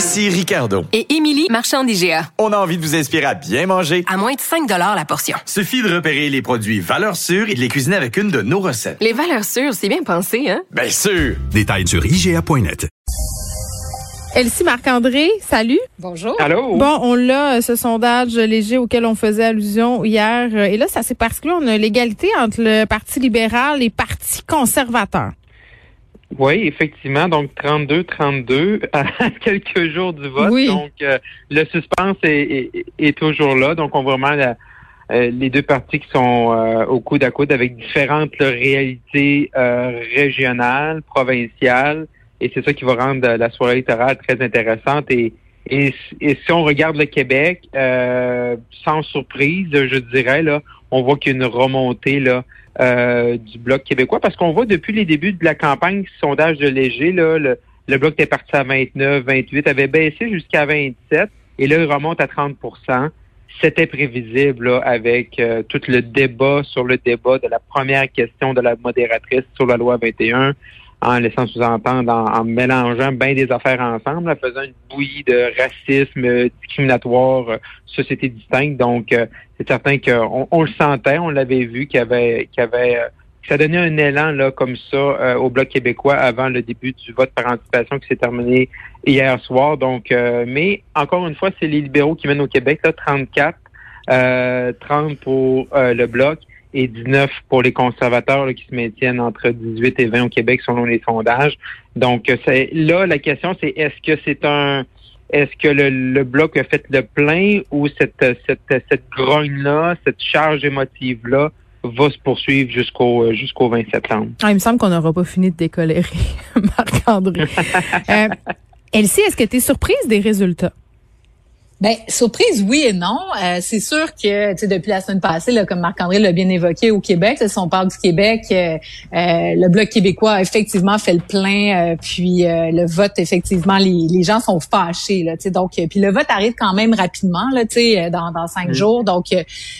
Ici Ricardo. Et Émilie, marchand d'IGA. On a envie de vous inspirer à bien manger. À moins de 5 la portion. Suffit de repérer les produits valeurs sûres et de les cuisiner avec une de nos recettes. Les valeurs sûres, c'est bien pensé, hein? Bien sûr! Détails sur IGA.net. Elsie Marc-André, salut. Bonjour. Allô? Bon, on l'a, euh, ce sondage léger auquel on faisait allusion hier. euh, Et là, ça c'est parce que on a l'égalité entre le Parti libéral et le Parti conservateur. Oui, effectivement. Donc, 32-32 à quelques jours du vote. Oui. Donc, euh, le suspense est, est- est toujours là. Donc, on voit vraiment la- euh, les deux partis qui sont euh, au coude à coude avec différentes là, réalités euh, régionales, provinciales. Et c'est ça qui va rendre la soirée électorale très intéressante. Et, et, et si on regarde le Québec, euh, sans surprise, je dirais, là, on voit qu'il y a une remontée là, euh, du Bloc québécois parce qu'on voit depuis les débuts de la campagne sondage de Léger, là, le, le Bloc était parti à 29, 28, avait baissé jusqu'à 27 et là, il remonte à 30% C'était prévisible là, avec euh, tout le débat sur le débat de la première question de la modératrice sur la loi 21 en laissant sous-entendre, en, mélangeant bien des affaires ensemble, en faisant une bouillie de racisme euh, discriminatoire, euh, société distincte. Donc, euh, c'est certain qu'on on le sentait, on l'avait vu qu'il y avait, qu'il y avait que ça donnait un élan là comme ça euh, au Bloc québécois avant le début du vote par anticipation qui s'est terminé hier soir. Donc, euh, mais encore une fois, c'est les libéraux qui mènent au Québec, là, 34, euh, 30 pour le Bloc et 19 pour les conservateurs là, qui se maintiennent entre 18 et 20 au Québec selon les sondages. Donc, euh, c'est là la question, c'est est-ce que c'est un est-ce que le, le bloc a fait le plein ou cette cette cette grogne-là, cette charge émotive-là va se poursuivre jusqu'au euh, jusqu'au 20 septembre? Ah, il me semble qu'on n'aura pas fini de décolérer, Marc-André. Euh, Elsie, est-ce que tu es surprise des résultats? Ben, surprise, oui et non. Euh, c'est sûr que, tu sais, depuis la semaine passée, là, comme Marc-André l'a bien évoqué au Québec, si on parle du Québec, euh, euh, le Bloc québécois a effectivement fait le plein, euh, puis euh, le vote, effectivement, les, les gens sont fâchés, là, tu sais, donc, puis le vote arrive quand même rapidement, là, tu sais, dans, dans cinq jours, donc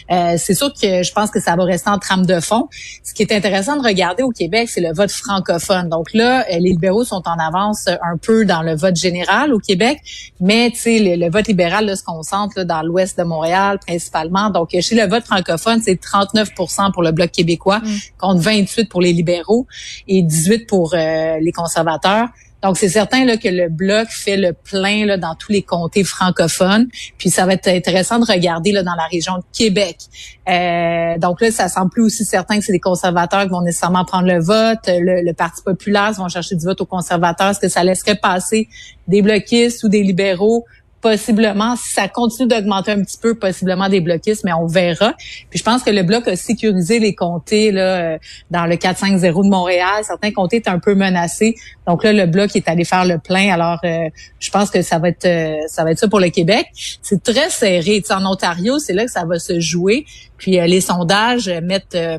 c'est sûr que je pense que ça va rester en trame de fond. Ce qui est intéressant de regarder au Québec, c'est le vote francophone. Donc là, les libéraux sont en avance un peu dans le vote général au Québec, mais tu sais, le, le vote libéral là, se concentre là, dans l'ouest de Montréal principalement. Donc chez le vote francophone, c'est 39 pour le bloc québécois contre 28 pour les libéraux et 18 pour euh, les conservateurs. Donc, c'est certain là, que le bloc fait le plein là, dans tous les comtés francophones. Puis, ça va être intéressant de regarder là, dans la région de Québec. Euh, donc là, ça semble plus aussi certain que c'est les conservateurs qui vont nécessairement prendre le vote. Le, le Parti populaire vont chercher du vote aux conservateurs. Est-ce que ça laisserait passer des bloquistes ou des libéraux? Possiblement, si ça continue d'augmenter un petit peu, possiblement des bloquistes, mais on verra. Puis je pense que le bloc a sécurisé les comtés là, euh, dans le 4-5-0 de Montréal. Certains comtés étaient un peu menacés. Donc là, le bloc est allé faire le plein. Alors, euh, je pense que ça va être euh, ça va être ça pour le Québec. C'est très serré. Tu en Ontario, c'est là que ça va se jouer. Puis euh, les sondages mettent euh,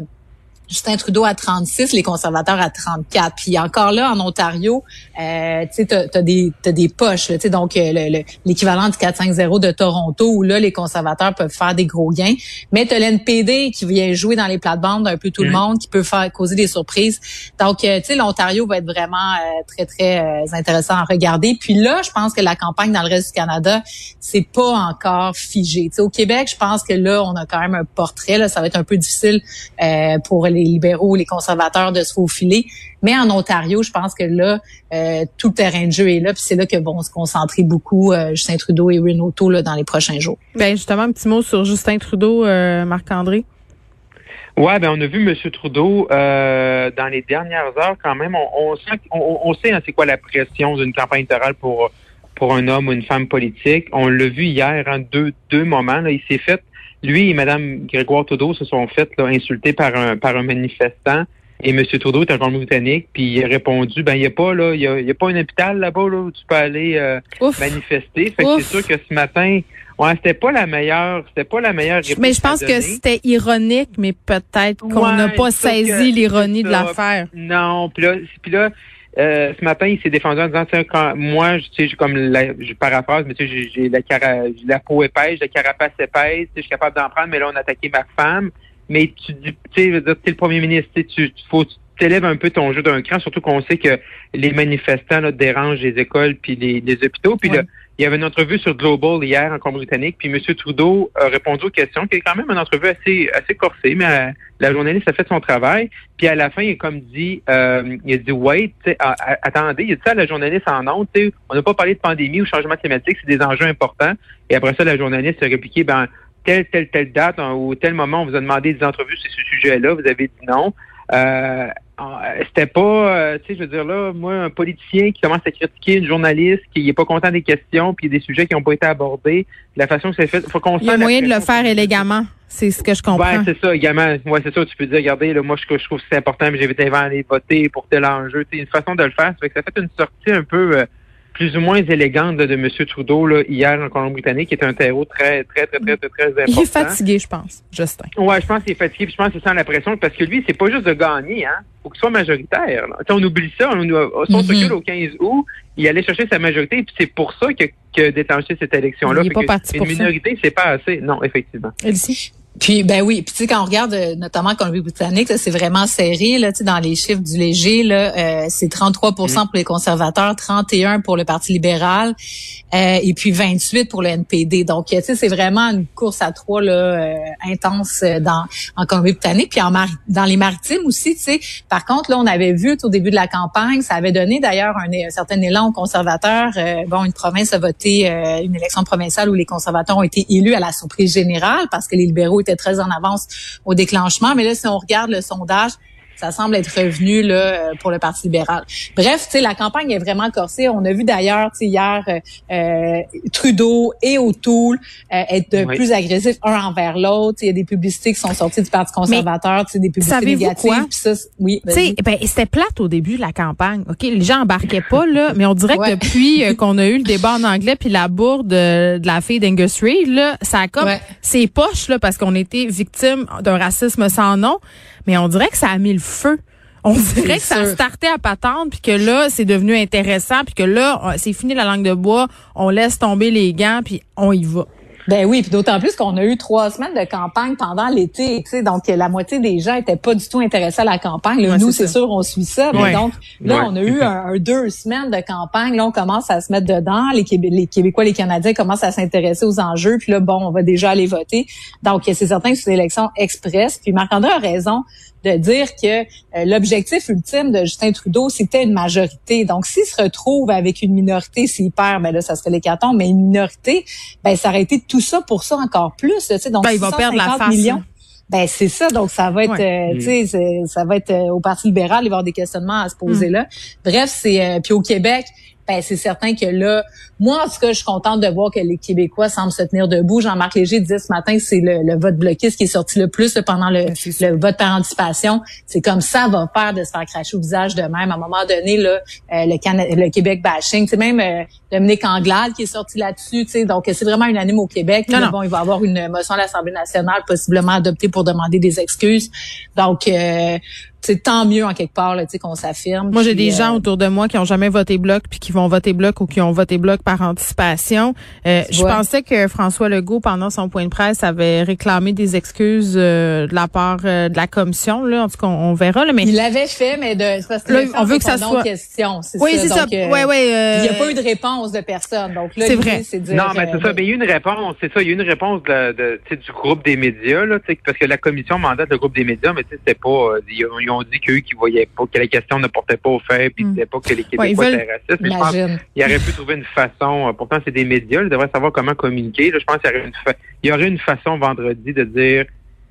Justin Trudeau à 36, les conservateurs à 34. Puis encore là, en Ontario, euh, tu sais, t'as, des t'as des poches, là, tu sais, donc euh, le- le- l'équivalent du 4-5-0 de Toronto, où là, les conservateurs peuvent faire des gros gains. Mais t'as l'NPD qui vient jouer dans les plates-bandes un peu tout le monde, qui peut faire causer des surprises. Donc, euh, tu sais, l'Ontario va être vraiment euh, très, très euh, intéressant à regarder. Puis là, je pense que la campagne dans le reste du Canada, c'est pas encore figé. Tu sais, au Québec, je pense que là, on a quand même un portrait. Là, ça va être un peu difficile euh, pour les libéraux, les conservateurs de se faufiler. Mais en Ontario, je pense que là, euh, tout le terrain de jeu est là. Puis c'est là que vont se concentrer beaucoup euh, Justin Trudeau et Renato là, dans les prochains jours. Ben justement, un petit mot sur Justin Trudeau, euh, Marc-André. Ouais, ben on a vu M. Trudeau euh, dans les dernières heures quand même. On, on sent, on, on sait hein, c'est quoi la pression d'une campagne électorale pour pour un homme ou une femme politique. On l'a vu hier, en deux deux moments. Là, il s'est fait, lui et Mme Grégoire Trudeau se sont fait là, insulter par un par un manifestant. Et M. Trudeau est en Colombie-Britannique, puis il a répondu, ben il n'y a pas là, il y a, il y a pas un hôpital là-bas là, où tu peux aller euh, manifester. Fait que c'est sûr que ce matin, ouais, c'était pas la meilleure, c'était pas la meilleure réponse. Mais je pense que c'était ironique, mais peut-être qu'on Ouais, n'a pas saisi l'ironie de l'affaire. Non, puis là, puis là euh, ce matin, il s'est défendu en disant, quand moi, je- j'ai comme la, je paraphrase, mais tu sais, j'ai- la, cara, la peau épaisse, la carapace épaisse, je suis capable d'en prendre, mais là, on a attaqué ma femme. Mais tu dis, tu sais, je le premier ministre, tu faut, t'élèves un peu ton jeu d'un cran, surtout qu'on sait que les manifestants là, dérangent les écoles puis les, les hôpitaux. Puis là, il y avait une entrevue sur Global hier en Colombie-Britannique, puis M. Trudeau a répondu aux questions, qui est quand même une entrevue assez assez corsée, mais euh, la journaliste a fait son travail. Puis à la fin, il a comme dit, euh, il a dit, wait, ah, ah, attendez, il a dit ça à la journaliste en sais, on n'a pas parlé de pandémie ou changement climatique, c'est des enjeux importants. Et après ça, la journaliste a répliqué, ben telle, telle, telle date hein, ou tel moment, on vous a demandé des entrevues sur ce sujet-là, vous avez dit non. Euh, c'était pas, euh, tu sais, je veux dire là, moi, un politicien qui commence à critiquer une journaliste, qui n'est pas content des questions, puis des sujets qui n'ont pas été abordés, la façon que c'est fait, faut qu'on Il y a moyen de le faire élégamment. C'est ce que je comprends. Ouais, c'est ça, également. Ouais, c'est ça. Tu peux dire, regardez, là, moi, je, je trouve que c'est important, mais j'ai été aller voter pour tel enjeu. C'est une façon de le faire. Ça fait que ça fait une sortie un peu euh, plus ou moins élégante de M. Trudeau là, hier en Colombie-Britannique, qui est un terreau très, très, très, très, très, très important. Il est fatigué, je pense, Justin. Ouais, je pense qu'il est fatigué, puis je pense qu'il sent la pression, parce que lui, c'est pas juste de gagner, hein. Faut qu'il soit majoritaire. on oublie ça, on, on, son Mhm. recul au 15 août, il allait chercher sa majorité, puis c'est pour ça que, que déclenché cette élection-là. Il pas parti une pour ça. minorité, c'est pas assez. Non, effectivement. Elsie? Puis ben oui, puis tu sais quand on regarde euh, notamment Colombie-Britannique, c'est vraiment serré là, tu sais dans les chiffres du léger là, euh, c'est 33 pour les conservateurs, 31 pour le Parti libéral euh, et puis 28 pour le NPD. Donc tu sais c'est vraiment une course à trois là euh, intense euh, dans en Colombie-Britannique puis en Mari- dans les maritimes aussi, tu sais. Par contre là, on avait vu au début de la campagne, ça avait donné d'ailleurs un, un certain élan aux conservateurs. Euh, bon, une province a voté euh, une élection provinciale où les conservateurs ont été élus à la surprise générale parce que les libéraux étaient très en avance au déclenchement. Mais là, si on regarde le sondage, ça semble être revenu là euh, pour le Parti libéral. Bref, tu sais, la campagne est vraiment corsée. On a vu d'ailleurs, tu sais, hier, euh, euh, Trudeau et O'Toole euh, être Oui. plus agressifs un envers l'autre. Il y a des publicités qui sont sorties du Parti conservateur, tu sais, des publicités négatives. quoi? Ça, c'est- oui, Tu sais, vas-y. ben, c'était plate au début de la campagne. OK, les gens embarquaient pas, là, mais on dirait Ouais. que depuis euh, qu'on a eu le débat en anglais puis la bourde de la fille d'Angus Reid, là, ça a comme Ouais. ses poches, là, parce qu'on était victime d'un racisme sans nom, mais on dirait que ça a mis le feu. On dirait que ça starté à patente puis que là, c'est devenu intéressant puis que là, on- c'est fini la langue de bois, on laisse tomber les gants puis on y va. Ben oui, puis d'autant plus qu'on a eu trois semaines de campagne pendant l'été, tu sais, donc la moitié des gens étaient pas du tout intéressés à la campagne. Là, Ouais, nous, c'est sûr, on suit ça. mais Ouais. donc là, Ouais. on a eu un, un deux semaines de campagne. Là, on commence à se mettre dedans. Les, Québé- les Québécois, les Canadiens commencent à s'intéresser aux enjeux. Puis là, bon, on va déjà aller voter. Donc, c'est certain que c'est une élection express. Puis Marc-André a raison de dire que euh, l'objectif ultime de Justin Trudeau, c'était une majorité. Donc, s'il se retrouve avec une minorité, s'il perd, ben là, ça serait l'hécatombe, mais une minorité, ben ça aurait été tout ça pour ça encore plus. Tu sais, donc, Ben, il va perdre la 650 face. millions. là. Ben c'est ça, donc ça va être, Ouais. euh, tu sais, c'est- ça va être euh, au Parti libéral, il va y avoir des questionnements à se poser Mm. là. Bref, c'est euh, puis au Québec, ben c'est certain que là, moi en tout cas, je suis contente de voir que les Québécois semblent se tenir debout. Jean-Marc Léger disait ce matin que c'est le, le vote bloquiste qui est sorti le plus là, pendant le, le vote par anticipation. C'est comme ça va faire de se faire cracher au visage de même. À un moment donné, là, euh, le, Québec bashing, c'est même euh, Dominique Anglade qui est sorti là-dessus. tu sais. Donc c'est vraiment unanime au Québec. Non. bon, il va y avoir une motion à l'Assemblée nationale possiblement adoptée pour demander des excuses. Donc, euh, c'est tant mieux en quelque part là, tu sais, qu'on s'affirme. Moi, j'ai des euh, gens autour de moi qui ont jamais voté bloc puis qui vont voter bloc ou qui ont voté bloc par anticipation. Euh, je vois. pensais que François Legault, pendant son point de presse, avait réclamé des excuses euh, de la part euh, de la commission. Là, en tout cas, on, on verra. Là, mais Il l'avait fait, mais de, parce Là, on veut que ça soit- aux questions. C'est oui, ça. c'est ça. Donc, euh, ouais, ouais. euh, Il n'y a pas eu de réponse de personne. Donc là, C'est vrai. c'est de dire, Non, mais euh, c'est ça. Mais il y a eu une réponse. C'est ça. Il y a eu une réponse de, de, tu sais, du groupe des médias, là, parce que la commission mandate le groupe des médias, mais tu sais, c'était pas. euh, ils ont dit qu'eux qui voyaient pas que la question ne portait pas au fait, puis Mm. c'était pas que les Ouais, ils Québécois veulent- étaient racistes. Mais je pense il aurait pu trouver une façon. euh, Pourtant, c'est des médias. Ils devraient savoir comment communiquer. là. je pense qu'il y aurait une, fa- il y aurait une façon vendredi de dire,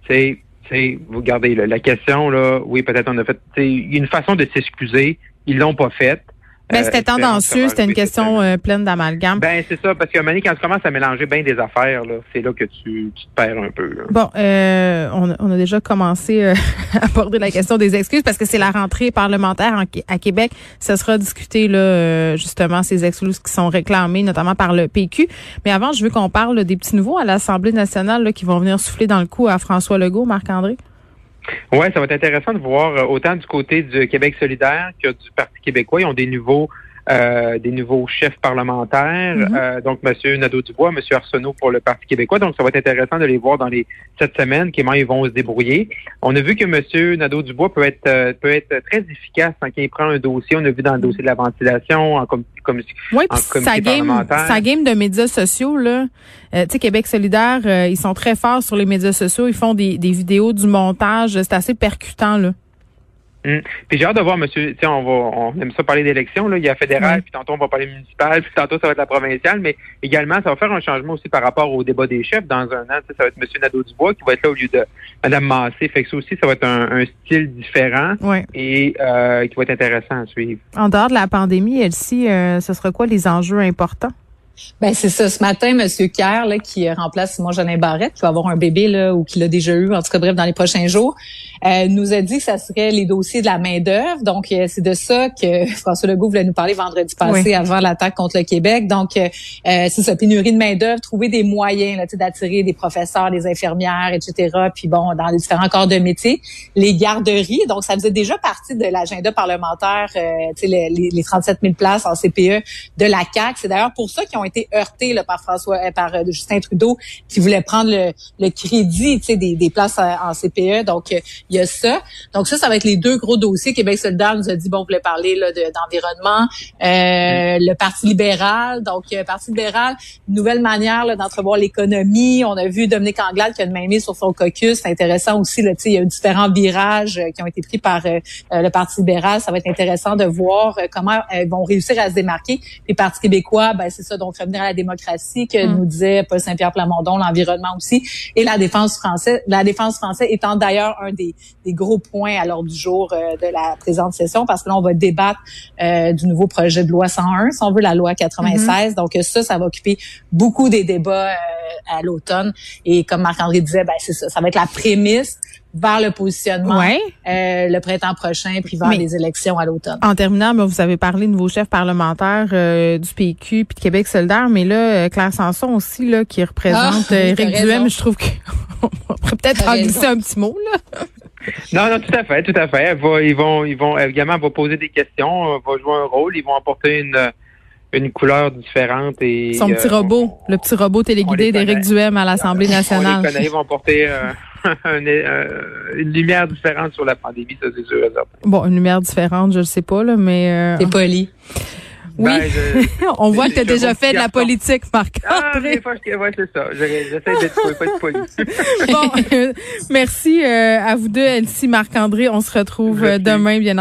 c'est, c'est, vous regardez là, la question là. Oui, peut-être on a fait. tu sais, Il y a une façon de s'excuser. Ils l'ont pas faite. Ben, c'était que ça tendancieux, c'était une question euh, pleine d'amalgame. Ben, c'est ça, parce que Mané, quand tu commences à mélanger bien des affaires, là, c'est là que tu, tu te perds un peu. là. Bon, euh, on, a- on a déjà commencé euh, à aborder la question des excuses parce que c'est la rentrée parlementaire en à Québec. Ça sera discuté là euh, justement ces excuses qui sont réclamées notamment par le PQ. Mais avant, je veux qu'on parle là, des petits nouveaux à l'Assemblée nationale là, qui vont venir souffler dans le cou à François Legault, Marc-André. Oui, ça va être intéressant de voir euh, autant du côté du Québec solidaire que du Parti québécois. Ils ont des nouveaux euh, des nouveaux chefs parlementaires. Mhm. Euh, donc, M. Nadeau-Dubois, M. Arsenault pour le Parti québécois. Donc, ça va être intéressant de les voir dans les cette semaine, comment ils vont se débrouiller. On a vu que M. Nadeau-Dubois peut être euh, peut être très efficace quand il prend un dossier. On a vu dans le dossier de la ventilation, en com- comme Oui, En puis comité sa game, sa game de médias sociaux là, euh, tu sais Québec solidaire, euh, ils sont très forts sur les médias sociaux, ils font des, des vidéos, du montage, c'est assez percutant là. Hum. Puis j'ai hâte de voir, monsieur, tu on va, on aime ça parler d'élections, là. Il y a fédéral, Oui. puis tantôt on va parler municipal, puis tantôt ça va être la provinciale, mais également, ça va faire un changement aussi par rapport au débat des chefs dans un an. Ça va être monsieur Nadeau-Dubois qui va être là au lieu de madame Massé. Fait que ça aussi, ça va être un, un style différent et euh, qui va être intéressant à suivre. En dehors de la pandémie, Elsie, euh, ce sera quoi les enjeux importants? Ben c'est ça. Ce matin, Monsieur Kerr, là, qui remplace Simon Jeanin Barrette, qui va avoir un bébé là ou qui l'a déjà eu, en tout cas bref, dans les prochains jours, euh, nous a dit que ça serait les dossiers de la main d'œuvre. Donc euh, c'est de ça que François Legault voulait nous parler vendredi passé Oui. avant l'attaque contre le Québec. Donc euh, euh, c'est ça, pénurie de main d'œuvre, trouver des moyens là, tu sais, d'attirer des professeurs, des infirmières, etc. Puis bon, dans les différents corps de métier, les garderies. Donc ça faisait déjà partie de l'agenda parlementaire, euh, les, les 37 000 places en CPE de la CAC. C'est d'ailleurs pour ça qu'ils ont été heurtés là, par François, euh, par euh, Justin Trudeau, qui voulait prendre le, le crédit, des, des places euh, en CPE. Donc il y a ça. Donc ça, ça va être les deux gros dossiers. Québec solidaire nous a dit bon, on voulait parler de- d'environnement, Euh, le Parti libéral. Donc Parti libéral, une nouvelle manière là, d'entrevoir l'économie. On a vu Dominique Anglade qui a une main mise sur son caucus. C'est intéressant aussi. Là, tu sais, il y a eu différents virages qui ont été pris par euh, le Parti libéral. Ça va être intéressant de voir comment ils vont réussir à se démarquer. Puis le Parti québécois, ben, c'est ça, donc revenir à la démocratie que Mm. nous disait Paul Saint-Pierre Plamondon, l'environnement aussi, et la défense française. La défense française étant d'ailleurs un des, des gros points à l'ordre du jour euh, de la présente session, parce que là, on va débattre euh, du nouveau projet de loi 101, si on veut, la loi 96. Donc ça, ça va occuper beaucoup des débats euh, à l'automne. Et comme Marc-André disait, ben, c'est ça, ça va être la prémisse vers le positionnement Ouais. euh, le printemps prochain, puis vers Mais- les élections à l'automne. En terminant, ben, vous avez parlé de nouveaux chefs parlementaires euh, du PQ puis de Québec solidaire, mais là, euh, Claire Sanson aussi, là, qui représente Ah, euh, Éric Duhem, je trouve qu'on pourrait peut-être en glisser un petit mot, là. Non, non, tout à fait, tout à fait. Elle va- ils vont, ils vont également elle va poser des questions, elle va jouer un rôle, ils vont apporter une une couleur différente et Son petit euh, robot, on- le petit robot téléguidé les d'Éric. Duhem à l'Assemblée On les nationale. connaît, ils vont porter euh, un- euh, une lumière différente sur la pandémie, ça c'est sûr. et certain. Bon, une lumière différente, je le sais pas, là, mais euh, C'est poli. oui, Ben, je- on voit que tu as déjà fait de la politique, Ah, des fois, je- ouais, c'est ça. J'essaie d'être poli, pas être poli. bon, euh, merci euh, à vous deux, Elsie, Marc-André. On se retrouve euh, Merci. demain, bien entendu.